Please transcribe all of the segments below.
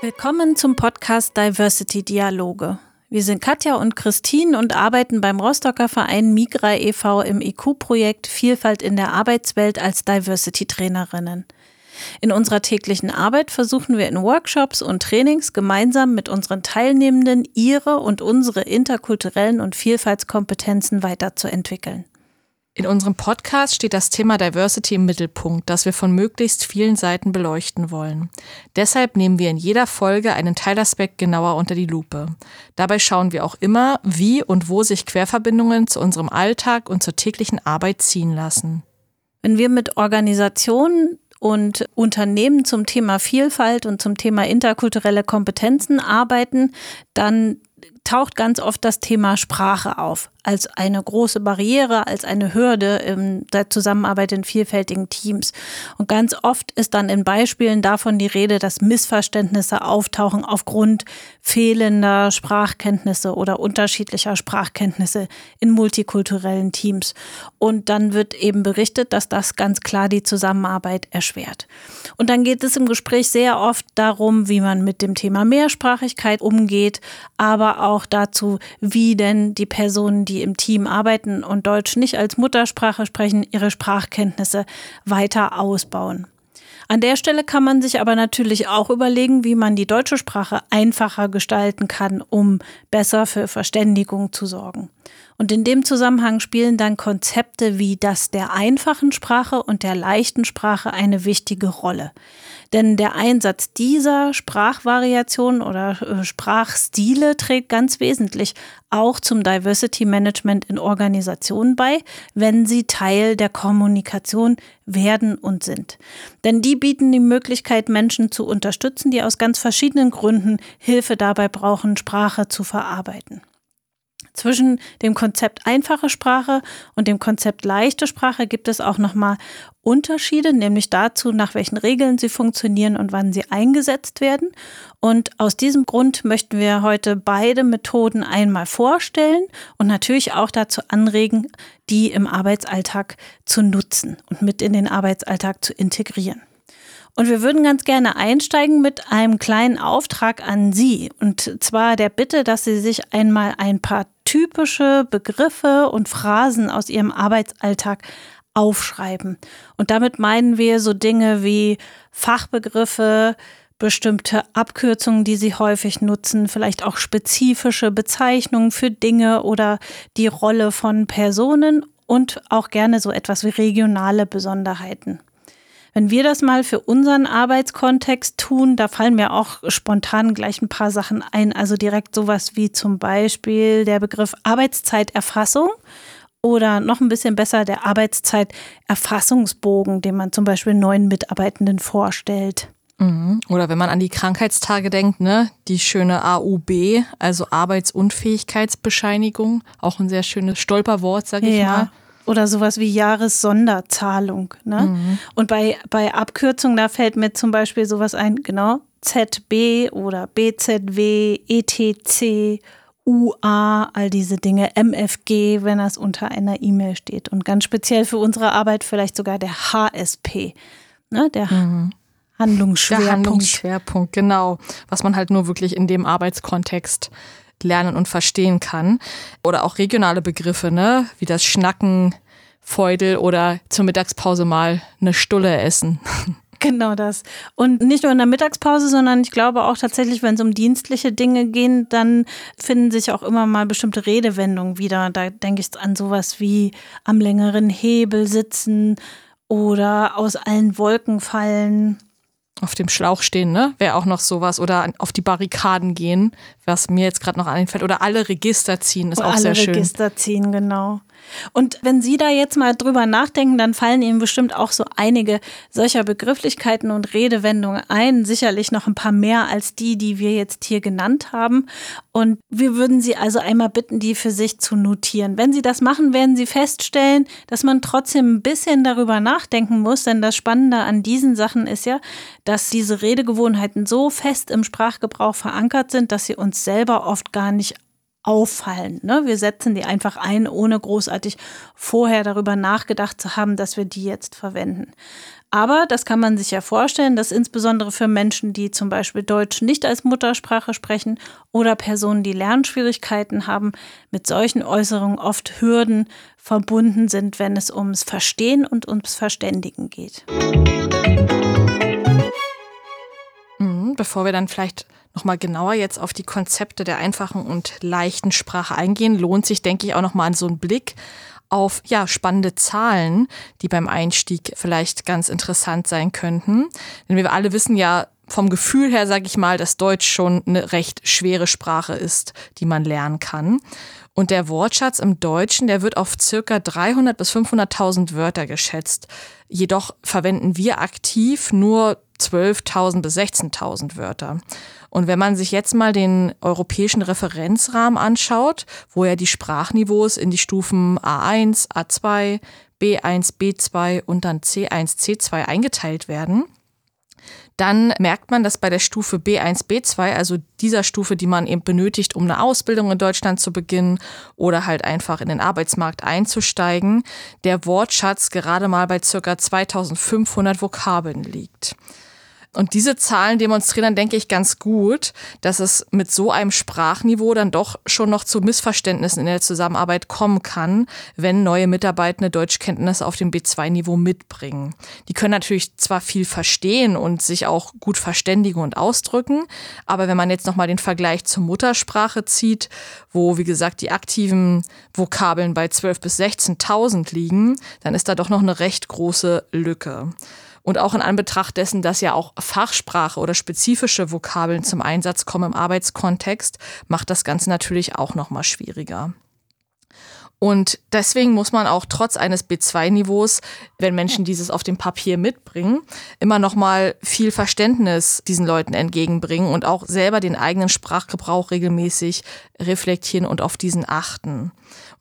Willkommen zum Podcast Diversity Dialoge. Wir sind Katja und Christine und arbeiten beim Rostocker Verein Migra e.V. im IQ-Projekt Vielfalt in der Arbeitswelt als Diversity-Trainerinnen. In unserer täglichen Arbeit versuchen wir in Workshops und Trainings gemeinsam mit unseren Teilnehmenden ihre und unsere interkulturellen und Vielfaltskompetenzen weiterzuentwickeln. In unserem Podcast steht das Thema Diversity im Mittelpunkt, das wir von möglichst vielen Seiten beleuchten wollen. Deshalb nehmen wir in jeder Folge einen Teilaspekt genauer unter die Lupe. Dabei schauen wir auch immer, wie und wo sich Querverbindungen zu unserem Alltag und zur täglichen Arbeit ziehen lassen. Wenn wir mit Organisationen und Unternehmen zum Thema Vielfalt und zum Thema interkulturelle Kompetenzen arbeiten, dann taucht ganz oft das Thema Sprache auf als eine große Barriere, als eine Hürde in der Zusammenarbeit in vielfältigen Teams. Und ganz oft ist dann in Beispielen davon die Rede, dass Missverständnisse auftauchen aufgrund fehlender Sprachkenntnisse oder unterschiedlicher Sprachkenntnisse in multikulturellen Teams. Und dann wird eben berichtet, dass das ganz klar die Zusammenarbeit erschwert. Und dann geht es im Gespräch sehr oft darum, wie man mit dem Thema Mehrsprachigkeit umgeht, aber auch dazu, wie denn die Personen, die im Team arbeiten und Deutsch nicht als Muttersprache sprechen, ihre Sprachkenntnisse weiter ausbauen. An der Stelle kann man sich aber natürlich auch überlegen, wie man die deutsche Sprache einfacher gestalten kann, um besser für Verständigung zu sorgen. Und in dem Zusammenhang spielen dann Konzepte wie das der einfachen Sprache und der leichten Sprache eine wichtige Rolle. Denn der Einsatz dieser Sprachvariationen oder äh, Sprachstile trägt ganz wesentlich auch zum Diversity Management in Organisationen bei, wenn sie Teil der Kommunikation werden und sind. Denn die bieten die Möglichkeit, Menschen zu unterstützen, die aus ganz verschiedenen Gründen Hilfe dabei brauchen, Sprache zu verarbeiten. Zwischen dem Konzept einfache Sprache und dem Konzept leichte Sprache gibt es auch nochmal Unterschiede, nämlich dazu, nach welchen Regeln sie funktionieren und wann sie eingesetzt werden. Und aus diesem Grund möchten wir heute beide Methoden einmal vorstellen und natürlich auch dazu anregen, die im Arbeitsalltag zu nutzen und mit in den Arbeitsalltag zu integrieren. Und wir würden ganz gerne einsteigen mit einem kleinen Auftrag an Sie. Und zwar der Bitte, dass Sie sich einmal ein paar typische Begriffe und Phrasen aus Ihrem Arbeitsalltag aufschreiben. Und damit meinen wir so Dinge wie Fachbegriffe, bestimmte Abkürzungen, die Sie häufig nutzen, vielleicht auch spezifische Bezeichnungen für Dinge oder die Rolle von Personen und auch gerne so etwas wie regionale Besonderheiten. Wenn wir das mal für unseren Arbeitskontext tun, da fallen mir auch spontan gleich ein paar Sachen ein. Also direkt sowas wie zum Beispiel der Begriff Arbeitszeiterfassung oder noch ein bisschen besser der Arbeitszeiterfassungsbogen, den man zum Beispiel neuen Mitarbeitenden vorstellt. Mhm. Oder wenn man an die Krankheitstage denkt, ne, die schöne AUB, also Arbeitsunfähigkeitsbescheinigung, auch ein sehr schönes Stolperwort, sag ich ja. mal. Oder sowas wie Jahressonderzahlung. Ne? Mhm. Und bei, bei Abkürzungen, da fällt mir zum Beispiel sowas ein, genau, ZB oder BZW, ETC, UA, all diese Dinge, MFG, wenn das unter einer E-Mail steht. Und ganz speziell für unsere Arbeit vielleicht sogar der HSP, ne? der mhm. Handlungsschwerpunkt. Der Handlungsschwerpunkt, genau. Was man halt nur wirklich in dem Arbeitskontext lernen und verstehen kann. Oder auch regionale Begriffe, ne? wie das Schnacken, Feudel oder zur Mittagspause mal eine Stulle essen. Genau das. Und nicht nur in der Mittagspause, sondern ich glaube auch tatsächlich, wenn es um dienstliche Dinge gehen, dann finden sich auch immer mal bestimmte Redewendungen wieder. Da denke ich an sowas wie am längeren Hebel sitzen oder aus allen Wolken fallen auf dem Schlauch stehen, ne? Wäre auch noch sowas. Oder auf die Barrikaden gehen, was mir jetzt gerade noch einfällt. Oder alle Register ziehen, ist Oder auch sehr schön. Alle Register ziehen, genau. Und wenn Sie da jetzt mal drüber nachdenken, dann fallen Ihnen bestimmt auch so einige solcher Begrifflichkeiten und Redewendungen ein. Sicherlich noch ein paar mehr als die, die wir jetzt hier genannt haben. Und wir würden Sie also einmal bitten, die für sich zu notieren. Wenn Sie das machen, werden Sie feststellen, dass man trotzdem ein bisschen darüber nachdenken muss. Denn das Spannende an diesen Sachen ist ja, dass diese Redegewohnheiten so fest im Sprachgebrauch verankert sind, dass sie uns selber oft gar nicht auffallen. Ne? Wir setzen die einfach ein, ohne großartig vorher darüber nachgedacht zu haben, dass wir die jetzt verwenden. Aber das kann man sich ja vorstellen, dass insbesondere für Menschen, die zum Beispiel Deutsch nicht als Muttersprache sprechen oder Personen, die Lernschwierigkeiten haben, mit solchen Äußerungen oft Hürden verbunden sind, wenn es ums Verstehen und ums Verständigen geht. Mhm, bevor wir dann vielleicht nochmal genauer jetzt auf die Konzepte der einfachen und leichten Sprache eingehen, lohnt sich, denke ich, auch nochmal an so einen Blick auf ja, spannende Zahlen, die beim Einstieg vielleicht ganz interessant sein könnten. Denn wir alle wissen ja vom Gefühl her, sage ich mal, dass Deutsch schon eine recht schwere Sprache ist, die man lernen kann. Und der Wortschatz im Deutschen, der wird auf circa 300 bis 500.000 Wörter geschätzt. Jedoch verwenden wir aktiv nur 12.000 bis 16.000 Wörter. Und wenn man sich jetzt mal den europäischen Referenzrahmen anschaut, wo ja die Sprachniveaus in die Stufen A1, A2, B1, B2 und dann C1, C2 eingeteilt werden, dann merkt man, dass bei der Stufe B1, B2, also dieser Stufe, die man eben benötigt, um eine Ausbildung in Deutschland zu beginnen oder halt einfach in den Arbeitsmarkt einzusteigen, der Wortschatz gerade mal bei circa 2500 Vokabeln liegt. Und diese Zahlen demonstrieren dann, denke ich, ganz gut, dass es mit so einem Sprachniveau dann doch schon noch zu Missverständnissen in der Zusammenarbeit kommen kann, wenn neue Mitarbeitende Deutschkenntnisse auf dem B2-Niveau mitbringen. Die können natürlich zwar viel verstehen und sich auch gut verständigen und ausdrücken, aber wenn man jetzt nochmal den Vergleich zur Muttersprache zieht, wo, wie gesagt, die aktiven Vokabeln bei 12.000 bis 16.000 liegen, dann ist da doch noch eine recht große Lücke. Und auch in Anbetracht dessen, dass ja auch Fachsprache oder spezifische Vokabeln zum Einsatz kommen im Arbeitskontext, macht das Ganze natürlich auch nochmal schwieriger. Und deswegen muss man auch trotz eines B2-Niveaus, wenn Menschen dieses auf dem Papier mitbringen, immer noch mal viel Verständnis diesen Leuten entgegenbringen und auch selber den eigenen Sprachgebrauch regelmäßig reflektieren und auf diesen achten.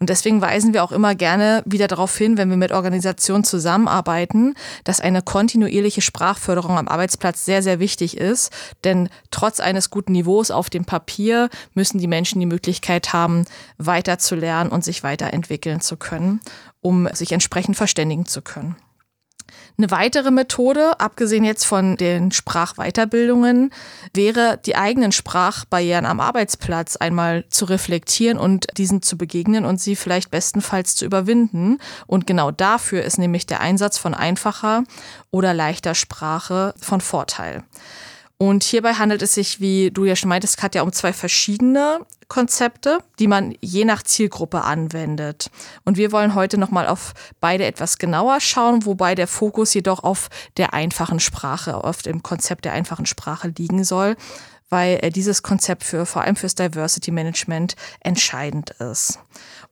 Und deswegen weisen wir auch immer gerne wieder darauf hin, wenn wir mit Organisationen zusammenarbeiten, dass eine kontinuierliche Sprachförderung am Arbeitsplatz sehr, sehr wichtig ist. Denn trotz eines guten Niveaus auf dem Papier müssen die Menschen die Möglichkeit haben, weiter zu lernen und sich weiterentwickeln zu können, um sich entsprechend verständigen zu können. Eine weitere Methode, abgesehen jetzt von den Sprachweiterbildungen, wäre, die eigenen Sprachbarrieren am Arbeitsplatz einmal zu reflektieren und diesen zu begegnen und sie vielleicht bestenfalls zu überwinden. Und genau dafür ist nämlich der Einsatz von einfacher oder leichter Sprache von Vorteil. Und hierbei handelt es sich, wie du ja schon meintest, Katja, um zwei verschiedene Konzepte, die man je nach Zielgruppe anwendet. Und wir wollen heute nochmal auf beide etwas genauer schauen, wobei der Fokus jedoch auf der einfachen Sprache, auf dem Konzept der einfachen Sprache liegen soll, weil äh, dieses Konzept für vor allem fürs Diversity Management entscheidend ist.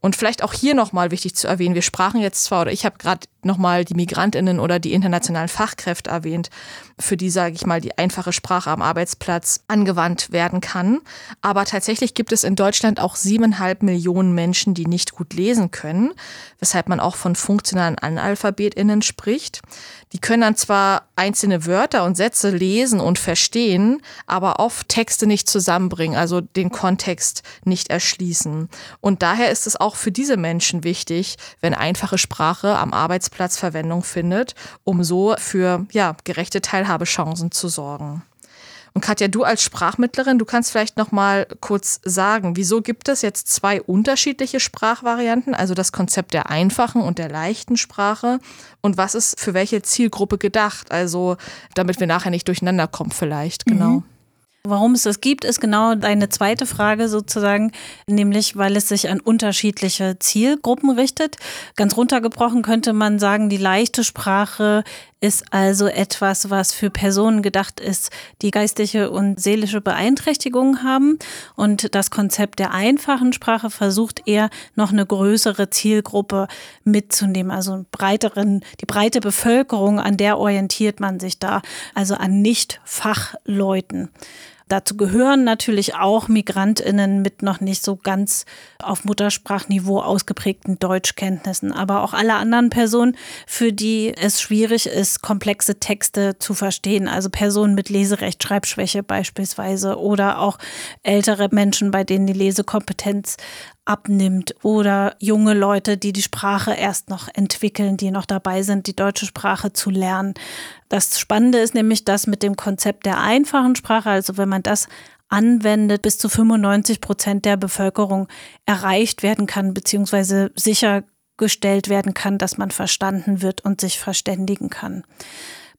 Und vielleicht auch hier nochmal wichtig zu erwähnen, wir sprachen jetzt zwar, oder ich habe gerade nochmal die Migrantinnen oder die internationalen Fachkräfte erwähnt, für die, sage ich mal, die einfache Sprache am Arbeitsplatz angewandt werden kann. Aber tatsächlich gibt es in Deutschland auch siebeneinhalb Millionen Menschen, die nicht gut lesen können, weshalb man auch von funktionalen AnalphabetInnen spricht. Die können dann zwar einzelne Wörter und Sätze lesen und verstehen, aber oft Texte nicht zusammenbringen, also den Kontext nicht erschließen. Und daher ist es auch für diese Menschen wichtig, wenn einfache Sprache am Arbeitsplatz Verwendung findet, um so für ja, gerechte Teilhabechancen zu sorgen. Und Katja, du als Sprachmittlerin, du kannst vielleicht noch mal kurz sagen, wieso gibt es jetzt zwei unterschiedliche Sprachvarianten, also das Konzept der einfachen und der leichten Sprache und was ist für welche Zielgruppe gedacht, also damit wir nachher nicht durcheinander kommen vielleicht, genau. Mhm. Warum es das gibt, ist genau deine zweite Frage sozusagen, nämlich weil es sich an unterschiedliche Zielgruppen richtet. Ganz runtergebrochen könnte man sagen, die leichte Sprache ist also etwas, was für Personen gedacht ist, die geistige und seelische Beeinträchtigungen haben. Und das Konzept der einfachen Sprache versucht eher noch eine größere Zielgruppe mitzunehmen, also breiteren, die breite Bevölkerung, an der orientiert man sich da, also an Nicht-Fachleuten. Dazu gehören natürlich auch Migrantinnen mit noch nicht so ganz auf Muttersprachniveau ausgeprägten Deutschkenntnissen, aber auch alle anderen Personen, für die es schwierig ist, komplexe Texte zu verstehen. Also Personen mit Leserechtschreibschwäche beispielsweise oder auch ältere Menschen, bei denen die Lesekompetenz abnimmt oder junge Leute, die die Sprache erst noch entwickeln, die noch dabei sind, die deutsche Sprache zu lernen. Das Spannende ist nämlich, dass mit dem Konzept der einfachen Sprache, also wenn man das anwendet, bis zu 95 Prozent der Bevölkerung erreicht werden kann, beziehungsweise sichergestellt werden kann, dass man verstanden wird und sich verständigen kann.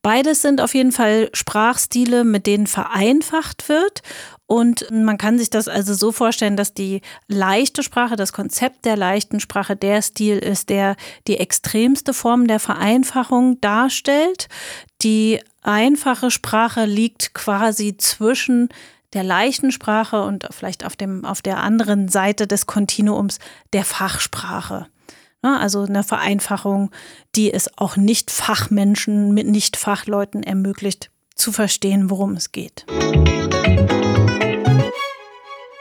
Beides sind auf jeden Fall Sprachstile, mit denen vereinfacht wird. Und man kann sich das also so vorstellen, dass die leichte Sprache, das Konzept der leichten Sprache der Stil ist, der die extremste Form der Vereinfachung darstellt. Die einfache Sprache liegt quasi zwischen der leichten Sprache und vielleicht auf, dem, auf der anderen Seite des Kontinuums der Fachsprache. Ne, also eine Vereinfachung, die es auch Nicht-Fachmenschen mit Nicht-Fachleuten ermöglicht, zu verstehen, worum es geht.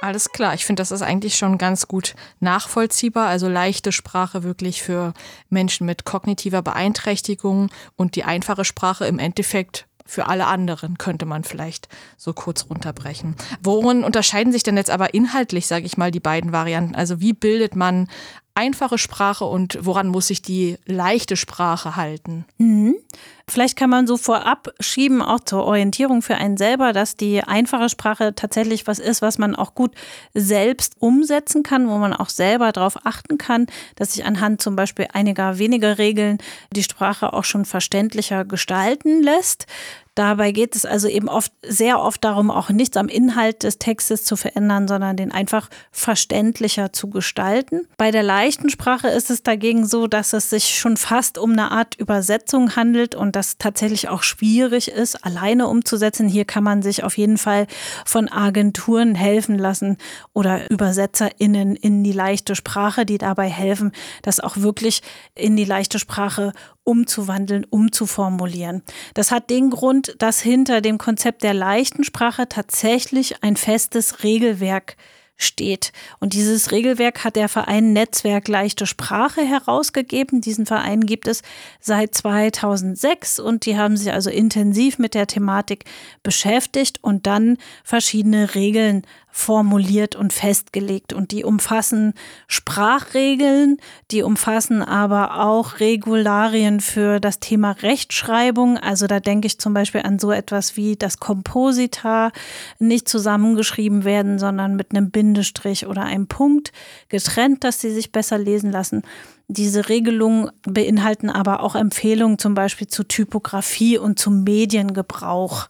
Alles klar, ich finde, das ist eigentlich schon ganz gut nachvollziehbar. Also leichte Sprache wirklich für Menschen mit kognitiver Beeinträchtigung und die einfache Sprache im Endeffekt für alle anderen, könnte man vielleicht so kurz runterbrechen. Worin unterscheiden sich denn jetzt aber inhaltlich, sage ich mal, die beiden Varianten? Also wie bildet man einfache Sprache und woran muss sich die leichte Sprache halten? Mhm. Vielleicht kann man so vorab schieben, auch zur Orientierung für einen selber, dass die einfache Sprache tatsächlich was ist, was man auch gut selbst umsetzen kann, wo man auch selber darauf achten kann, dass sich anhand zum Beispiel einiger weniger Regeln die Sprache auch schon verständlicher gestalten lässt. Dabei geht es also eben oft, sehr oft darum, auch nichts am Inhalt des Textes zu verändern, sondern den einfach verständlicher zu gestalten. Bei der leichten Sprache ist es dagegen so, dass es sich schon fast um eine Art Übersetzung handelt und das tatsächlich auch schwierig ist, alleine umzusetzen. Hier kann man sich auf jeden Fall von Agenturen helfen lassen oder ÜbersetzerInnen in die leichte Sprache, die dabei helfen, das auch wirklich in die leichte Sprache umzuwandeln, umzuformulieren. Das hat den Grund, dass hinter dem Konzept der leichten Sprache tatsächlich ein festes Regelwerk steht. Und dieses Regelwerk hat der Verein Netzwerk Leichte Sprache herausgegeben. Diesen Verein gibt es seit 2006 und die haben sich also intensiv mit der Thematik beschäftigt und dann verschiedene Regeln formuliert und festgelegt. Und die umfassen Sprachregeln, die umfassen aber auch Regularien für das Thema Rechtschreibung. Also da denke ich zum Beispiel an so etwas wie das Komposita nicht zusammengeschrieben werden, sondern mit einem Bindestrich oder einem Punkt getrennt, dass sie sich besser lesen lassen. Diese Regelungen beinhalten aber auch Empfehlungen zum Beispiel zu Typografie und zum Mediengebrauch.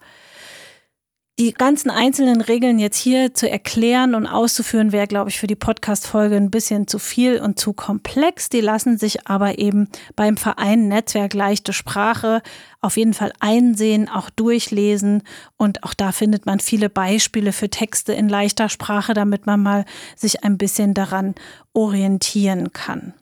Die ganzen einzelnen Regeln jetzt hier zu erklären und auszuführen, wäre, glaube ich, für die Podcast-Folge ein bisschen zu viel und zu komplex. Die lassen sich aber eben beim Verein Netzwerk Leichte Sprache auf jeden Fall einsehen, auch durchlesen. Und auch da findet man viele Beispiele für Texte in leichter Sprache, damit man mal sich ein bisschen daran orientieren kann.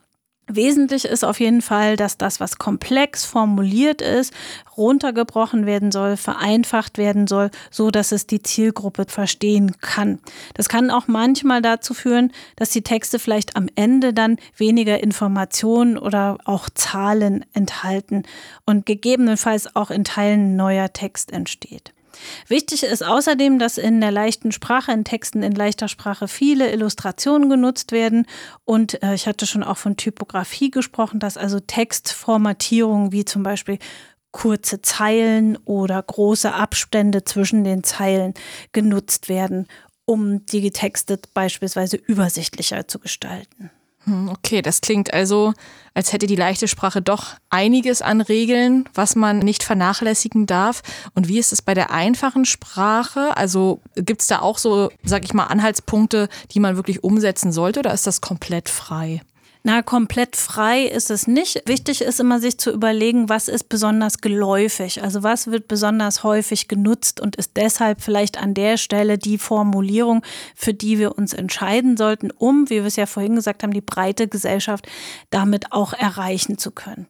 Wesentlich ist auf jeden Fall, dass das, was komplex formuliert ist, runtergebrochen werden soll, vereinfacht werden soll, so dass es die Zielgruppe verstehen kann. Das kann auch manchmal dazu führen, dass die Texte vielleicht am Ende dann weniger Informationen oder auch Zahlen enthalten und gegebenenfalls auch in Teilen neuer Text entsteht. Wichtig ist außerdem, dass in der leichten Sprache, in Texten in leichter Sprache viele Illustrationen genutzt werden. Und äh, ich hatte schon auch von Typografie gesprochen, dass also Textformatierung wie zum Beispiel kurze Zeilen oder große Abstände zwischen den Zeilen genutzt werden, um die Texte beispielsweise übersichtlicher zu gestalten. Hm, okay, das klingt also, als hätte die leichte Sprache doch einiges an Regeln, was man nicht vernachlässigen darf. Und wie ist es bei der einfachen Sprache? Also gibt es da auch so, sag ich mal, Anhaltspunkte, die man wirklich umsetzen sollte oder ist das komplett frei? Na, komplett frei ist es nicht. Wichtig ist immer, sich zu überlegen, was ist besonders geläufig. Also was wird besonders häufig genutzt und ist deshalb vielleicht an der Stelle die Formulierung, für die wir uns entscheiden sollten, um, wie wir es ja vorhin gesagt haben, die breite Gesellschaft damit auch erreichen zu können.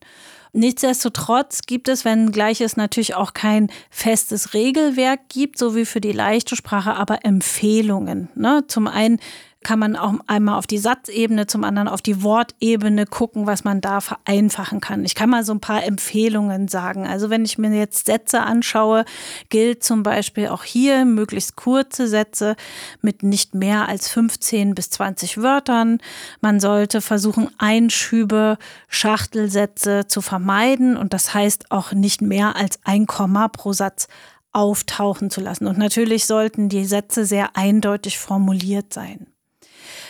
Nichtsdestotrotz gibt es, wenngleich es natürlich auch kein festes Regelwerk gibt, so wie für die leichte Sprache, aber Empfehlungen. Ne? Zum einen kann man auch einmal auf die Satzebene, zum anderen auf die Wortebene gucken, was man da vereinfachen kann. Ich kann mal so ein paar Empfehlungen sagen. Also wenn ich mir jetzt Sätze anschaue, gilt zum Beispiel auch hier möglichst kurze Sätze mit nicht mehr als 15 bis 20 Wörtern. Man sollte versuchen, Einschübe, Schachtelsätze zu vermeiden und das heißt auch nicht mehr als ein Komma pro Satz auftauchen zu lassen. Und natürlich sollten die Sätze sehr eindeutig formuliert sein.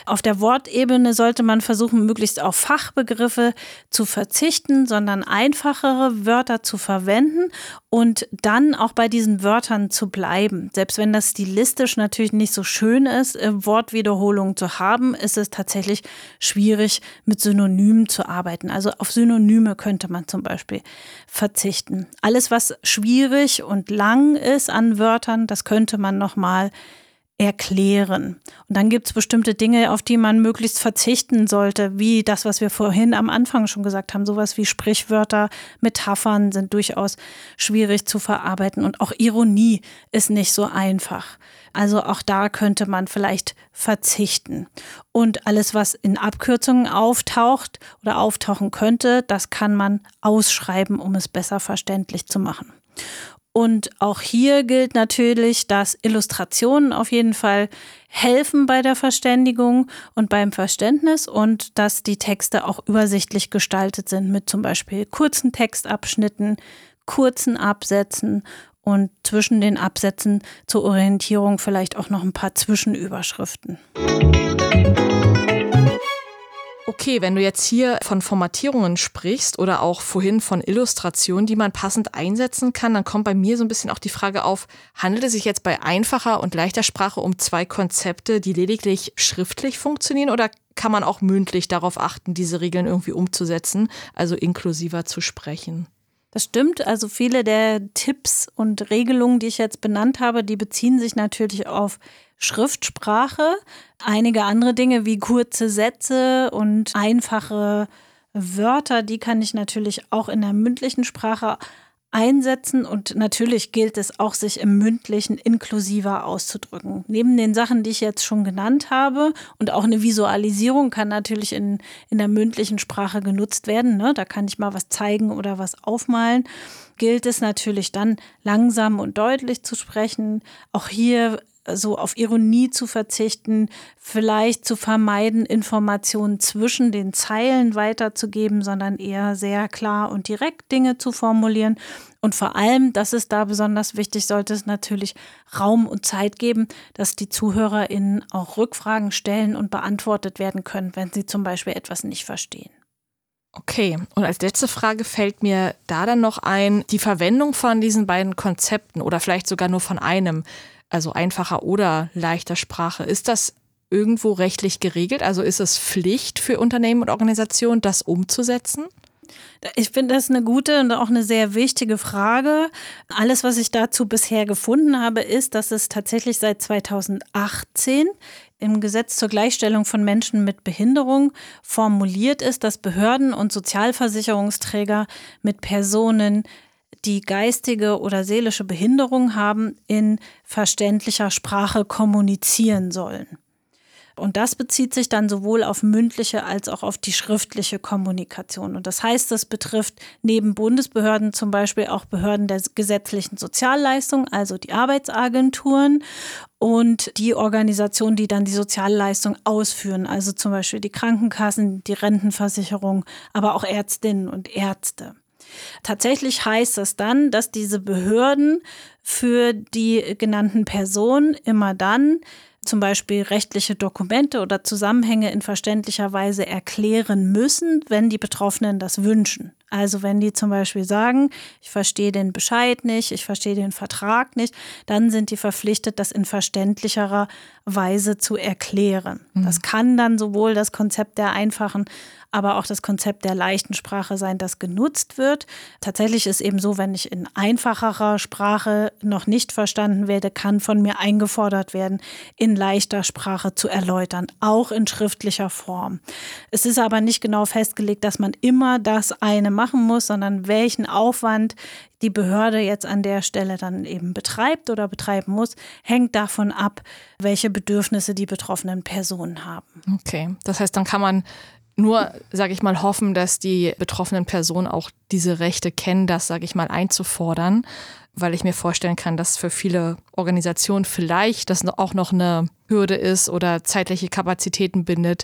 Auf der Wortebene sollte man versuchen, möglichst auf Fachbegriffe zu verzichten, sondern einfachere Wörter zu verwenden und dann auch bei diesen Wörtern zu bleiben. Selbst wenn das stilistisch natürlich nicht so schön ist, äh, Wortwiederholungen zu haben, ist es tatsächlich schwierig, mit Synonymen zu arbeiten. Also auf Synonyme könnte man zum Beispiel verzichten. Alles, was schwierig und lang ist an Wörtern, das könnte man nochmal erklären. Und dann gibt es bestimmte Dinge, auf die man möglichst verzichten sollte, wie das, was wir vorhin am Anfang schon gesagt haben. Sowas wie Sprichwörter, Metaphern sind durchaus schwierig zu verarbeiten und auch Ironie ist nicht so einfach. Also auch da könnte man vielleicht verzichten. Und alles, was in Abkürzungen auftaucht oder auftauchen könnte, das kann man ausschreiben, um es besser verständlich zu machen. Und auch hier gilt natürlich, dass Illustrationen auf jeden Fall helfen bei der Verständigung und beim Verständnis und dass die Texte auch übersichtlich gestaltet sind mit zum Beispiel kurzen Textabschnitten, kurzen Absätzen und zwischen den Absätzen zur Orientierung vielleicht auch noch ein paar Zwischenüberschriften. Okay, wenn du jetzt hier von Formatierungen sprichst oder auch vorhin von Illustrationen, die man passend einsetzen kann, dann kommt bei mir so ein bisschen auch die Frage auf, handelt es sich jetzt bei einfacher und leichter Sprache um zwei Konzepte, die lediglich schriftlich funktionieren oder kann man auch mündlich darauf achten, diese Regeln irgendwie umzusetzen, also inklusiver zu sprechen? Das stimmt. Also viele der Tipps und Regelungen, die ich jetzt benannt habe, die beziehen sich natürlich auf Schriftsprache. Einige andere Dinge wie kurze Sätze und einfache Wörter, die kann ich natürlich auch in der mündlichen Sprache einsetzen und natürlich gilt es auch, sich im mündlichen inklusiver auszudrücken. Neben den Sachen, die ich jetzt schon genannt habe und auch eine Visualisierung kann natürlich in, in der mündlichen Sprache genutzt werden. Ne? Da kann ich mal was zeigen oder was aufmalen. Gilt es natürlich dann langsam und deutlich zu sprechen. Auch hier so auf Ironie zu verzichten, vielleicht zu vermeiden, Informationen zwischen den Zeilen weiterzugeben, sondern eher sehr klar und direkt Dinge zu formulieren. Und vor allem, das ist da besonders wichtig, sollte es natürlich Raum und Zeit geben, dass die ZuhörerInnen auch Rückfragen stellen und beantwortet werden können, wenn sie zum Beispiel etwas nicht verstehen. Okay, und als letzte Frage fällt mir da dann noch ein, die Verwendung von diesen beiden Konzepten oder vielleicht sogar nur von einem also einfacher oder leichter Sprache. Ist das irgendwo rechtlich geregelt? Also ist es Pflicht für Unternehmen und Organisationen, das umzusetzen? Ich finde das eine gute und auch eine sehr wichtige Frage. Alles, was ich dazu bisher gefunden habe, ist, dass es tatsächlich seit 2018 im Gesetz zur Gleichstellung von Menschen mit Behinderung formuliert ist, dass Behörden und Sozialversicherungsträger mit Personen die geistige oder seelische Behinderung haben, in verständlicher Sprache kommunizieren sollen. Und das bezieht sich dann sowohl auf mündliche als auch auf die schriftliche Kommunikation. Und das heißt, das betrifft neben Bundesbehörden zum Beispiel auch Behörden der gesetzlichen Sozialleistung, also die Arbeitsagenturen und die Organisationen, die dann die Sozialleistung ausführen, also zum Beispiel die Krankenkassen, die Rentenversicherung, aber auch Ärztinnen und Ärzte. Tatsächlich heißt das dann, dass diese Behörden für die genannten Personen immer dann zum Beispiel rechtliche Dokumente oder Zusammenhänge in verständlicher Weise erklären müssen, wenn die Betroffenen das wünschen. Also wenn die zum Beispiel sagen, ich verstehe den Bescheid nicht, ich verstehe den Vertrag nicht, dann sind die verpflichtet, das in verständlicherer Weise zu erklären. Mhm. Das kann dann sowohl das Konzept der einfachen aber auch das Konzept der leichten Sprache sein, das genutzt wird. Tatsächlich ist eben so, wenn ich in einfacherer Sprache noch nicht verstanden werde, kann von mir eingefordert werden, in leichter Sprache zu erläutern, auch in schriftlicher Form. Es ist aber nicht genau festgelegt, dass man immer das eine machen muss, sondern welchen Aufwand die Behörde jetzt an der Stelle dann eben betreibt oder betreiben muss, hängt davon ab, welche Bedürfnisse die betroffenen Personen haben. Okay, das heißt, dann kann man nur, sage ich mal, hoffen, dass die betroffenen Personen auch diese Rechte kennen, das, sage ich mal, einzufordern, weil ich mir vorstellen kann, dass für viele Organisationen vielleicht das auch noch eine Hürde ist oder zeitliche Kapazitäten bindet,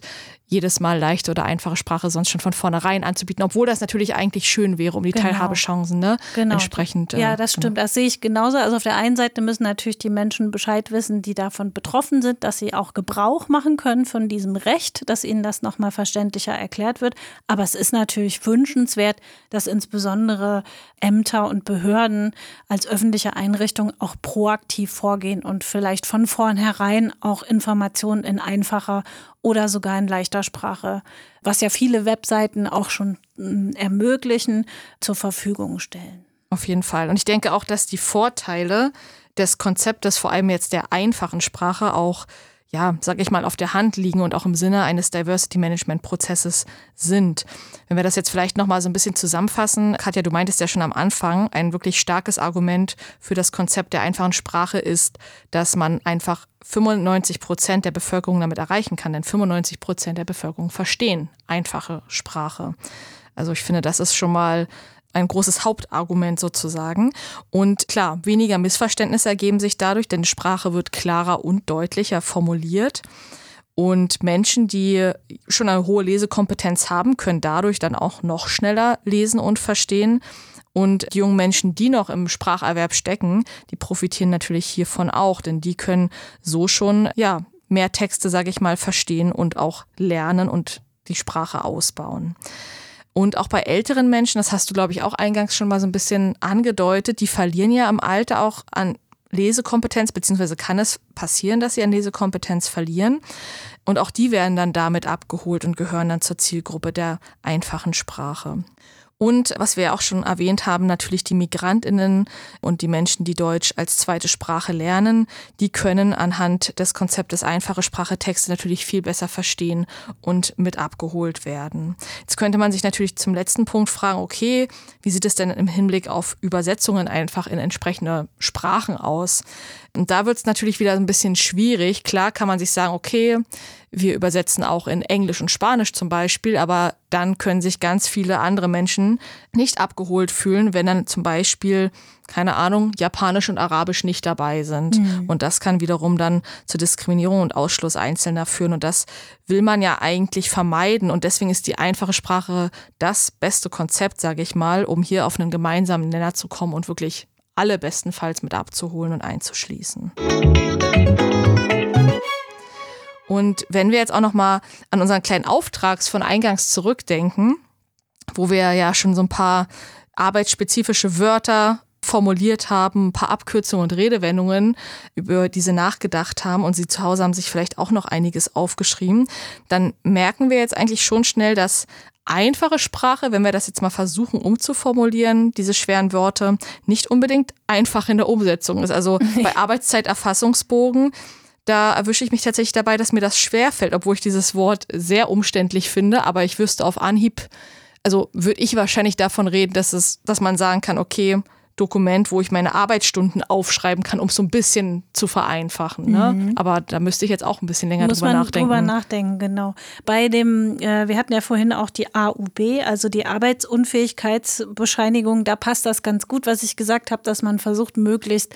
jedes Mal leichte oder einfache Sprache sonst schon von vornherein anzubieten, obwohl das natürlich eigentlich schön wäre, um die genau. Teilhabechancen ne, genau. entsprechend. Äh, ja, das stimmt. Das sehe ich genauso. Also auf der einen Seite müssen natürlich die Menschen Bescheid wissen, die davon betroffen sind, dass sie auch Gebrauch machen können von diesem Recht, dass ihnen das nochmal verständlicher erklärt wird. Aber es ist natürlich wünschenswert, dass insbesondere Ämter und Behörden als öffentliche Einrichtung auch proaktiv vorgehen und vielleicht von vornherein auch Informationen in einfacher oder sogar in leichter Sprache, was ja viele Webseiten auch schon mm, ermöglichen, zur Verfügung stellen. Auf jeden Fall. Und ich denke auch, dass die Vorteile des Konzeptes, vor allem jetzt der einfachen Sprache, auch ja, sag ich mal, auf der Hand liegen und auch im Sinne eines Diversity Management Prozesses sind. Wenn wir das jetzt vielleicht nochmal so ein bisschen zusammenfassen, Katja, du meintest ja schon am Anfang, ein wirklich starkes Argument für das Konzept der einfachen Sprache ist, dass man einfach 95 Prozent der Bevölkerung damit erreichen kann, denn 95 Prozent der Bevölkerung verstehen einfache Sprache. Also ich finde, das ist schon mal ein großes Hauptargument sozusagen. Und klar, weniger Missverständnisse ergeben sich dadurch, denn Sprache wird klarer und deutlicher formuliert. Und Menschen, die schon eine hohe Lesekompetenz haben, können dadurch dann auch noch schneller lesen und verstehen. Und die jungen Menschen, die noch im Spracherwerb stecken, die profitieren natürlich hiervon auch, denn die können so schon ja mehr Texte, sage ich mal, verstehen und auch lernen und die Sprache ausbauen. Und auch bei älteren Menschen, das hast du, glaube ich, auch eingangs schon mal so ein bisschen angedeutet, die verlieren ja im Alter auch an Lesekompetenz, beziehungsweise kann es passieren, dass sie an Lesekompetenz verlieren. Und auch die werden dann damit abgeholt und gehören dann zur Zielgruppe der einfachen Sprache. Und was wir auch schon erwähnt haben, natürlich die Migrantinnen und die Menschen, die Deutsch als zweite Sprache lernen, die können anhand des Konzeptes einfache Sprache Texte natürlich viel besser verstehen und mit abgeholt werden. Jetzt könnte man sich natürlich zum letzten Punkt fragen, okay, wie sieht es denn im Hinblick auf Übersetzungen einfach in entsprechende Sprachen aus? Und da wird es natürlich wieder ein bisschen schwierig. Klar kann man sich sagen, okay, wir übersetzen auch in Englisch und Spanisch zum Beispiel, aber dann können sich ganz viele andere Menschen nicht abgeholt fühlen, wenn dann zum Beispiel, keine Ahnung, Japanisch und Arabisch nicht dabei sind. Mhm. Und das kann wiederum dann zur Diskriminierung und Ausschluss Einzelner führen. Und das will man ja eigentlich vermeiden. Und deswegen ist die einfache Sprache das beste Konzept, sage ich mal, um hier auf einen gemeinsamen Nenner zu kommen und wirklich alle bestenfalls mit abzuholen und einzuschließen. Und wenn wir jetzt auch noch mal an unseren kleinen Auftrags von eingangs zurückdenken, wo wir ja schon so ein paar arbeitsspezifische Wörter formuliert haben, ein paar Abkürzungen und Redewendungen, über diese nachgedacht haben und sie zu Hause haben sich vielleicht auch noch einiges aufgeschrieben, dann merken wir jetzt eigentlich schon schnell, dass einfache Sprache, wenn wir das jetzt mal versuchen umzuformulieren, diese schweren Wörter, nicht unbedingt einfach in der Umsetzung ist. Also bei Arbeitszeiterfassungsbogen, da erwische ich mich tatsächlich dabei, dass mir das schwerfällt, obwohl ich dieses Wort sehr umständlich finde, aber ich wüsste auf Anhieb, also würde ich wahrscheinlich davon reden, dass es, dass man sagen kann, okay, Dokument, wo ich meine Arbeitsstunden aufschreiben kann, um es so ein bisschen zu vereinfachen. Ne? Mhm. Aber da müsste ich jetzt auch ein bisschen länger Muss drüber man nachdenken. Drüber nachdenken, genau. Bei dem, äh, wir hatten ja vorhin auch die AUB, also die Arbeitsunfähigkeitsbescheinigung, da passt das ganz gut, was ich gesagt habe, dass man versucht, möglichst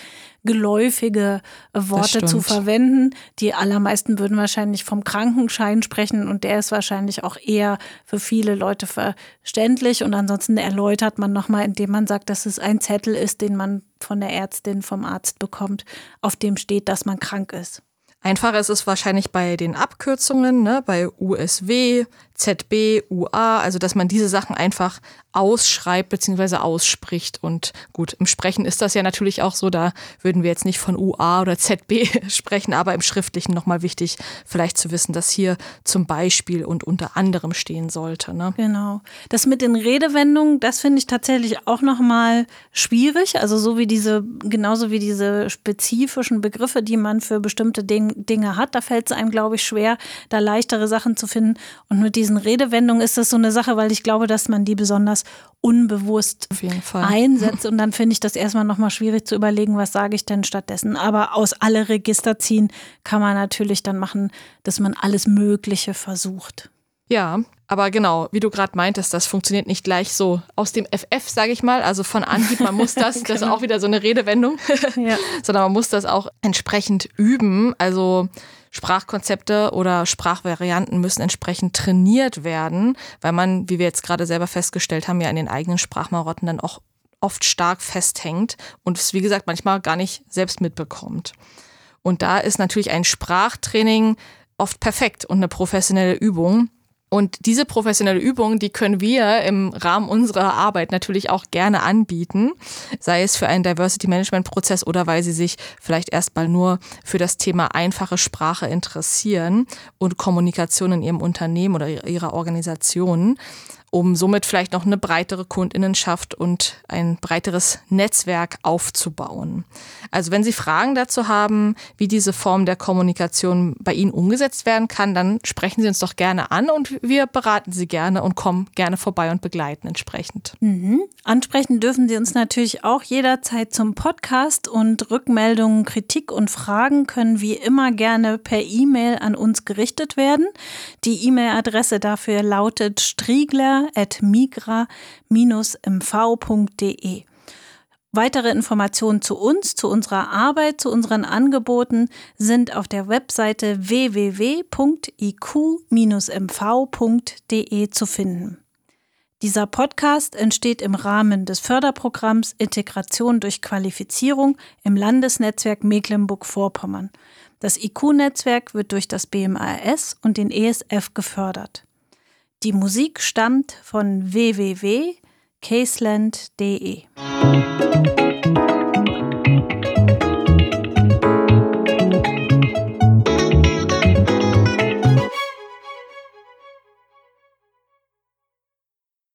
geläufige Worte zu verwenden. Die allermeisten würden wahrscheinlich vom Krankenschein sprechen und der ist wahrscheinlich auch eher für viele Leute verständlich. Und ansonsten erläutert man nochmal, indem man sagt, dass es ein Zettel ist, den man von der Ärztin, vom Arzt bekommt, auf dem steht, dass man krank ist. Einfacher ist es wahrscheinlich bei den Abkürzungen, ne, bei USW, ZB, UA, also dass man diese Sachen einfach ausschreibt bzw. ausspricht. Und gut, im Sprechen ist das ja natürlich auch so, da würden wir jetzt nicht von UA oder ZB sprechen, aber im Schriftlichen nochmal wichtig, vielleicht zu wissen, dass hier zum Beispiel und unter anderem stehen sollte. Ne? Genau. Das mit den Redewendungen, das finde ich tatsächlich auch nochmal schwierig. Also so wie diese, genauso wie diese spezifischen Begriffe, die man für bestimmte Ding, Dinge hat, da fällt es einem, glaube ich, schwer, da leichtere Sachen zu finden. Und mit diesen diesen Redewendungen ist das so eine Sache, weil ich glaube, dass man die besonders unbewusst einsetzt. Und dann finde ich das erstmal nochmal schwierig zu überlegen, was sage ich denn stattdessen. Aber aus alle Register ziehen kann man natürlich dann machen, dass man alles Mögliche versucht. Ja, aber genau, wie du gerade meintest, das funktioniert nicht gleich so aus dem FF, sage ich mal. Also von Anhieb, man muss das, genau. das ist auch wieder so eine Redewendung, ja. sondern man muss das auch entsprechend üben. Also Sprachkonzepte oder Sprachvarianten müssen entsprechend trainiert werden, weil man, wie wir jetzt gerade selber festgestellt haben, ja in den eigenen Sprachmarotten dann auch oft stark festhängt und es, wie gesagt, manchmal gar nicht selbst mitbekommt. Und da ist natürlich ein Sprachtraining oft perfekt und eine professionelle Übung. Und diese professionelle Übung, die können wir im Rahmen unserer Arbeit natürlich auch gerne anbieten, sei es für einen Diversity Management Prozess oder weil Sie sich vielleicht erstmal nur für das Thema einfache Sprache interessieren und Kommunikation in Ihrem Unternehmen oder Ihrer Organisation um somit vielleicht noch eine breitere Kundinnenschaft und ein breiteres Netzwerk aufzubauen. Also wenn Sie Fragen dazu haben, wie diese Form der Kommunikation bei Ihnen umgesetzt werden kann, dann sprechen Sie uns doch gerne an und wir beraten Sie gerne und kommen gerne vorbei und begleiten entsprechend. Mhm. Ansprechen dürfen Sie uns natürlich auch jederzeit zum Podcast und Rückmeldungen, Kritik und Fragen können wie immer gerne per E-Mail an uns gerichtet werden. Die E-Mail-Adresse dafür lautet striegler migra-mv.de. Weitere Informationen zu uns, zu unserer Arbeit, zu unseren Angeboten sind auf der Webseite www.iq-mv.de zu finden. Dieser Podcast entsteht im Rahmen des Förderprogramms Integration durch Qualifizierung im Landesnetzwerk Mecklenburg-Vorpommern. Das IQ-Netzwerk wird durch das BMAS und den ESF gefördert. Die Musik stammt von www.caseland.de.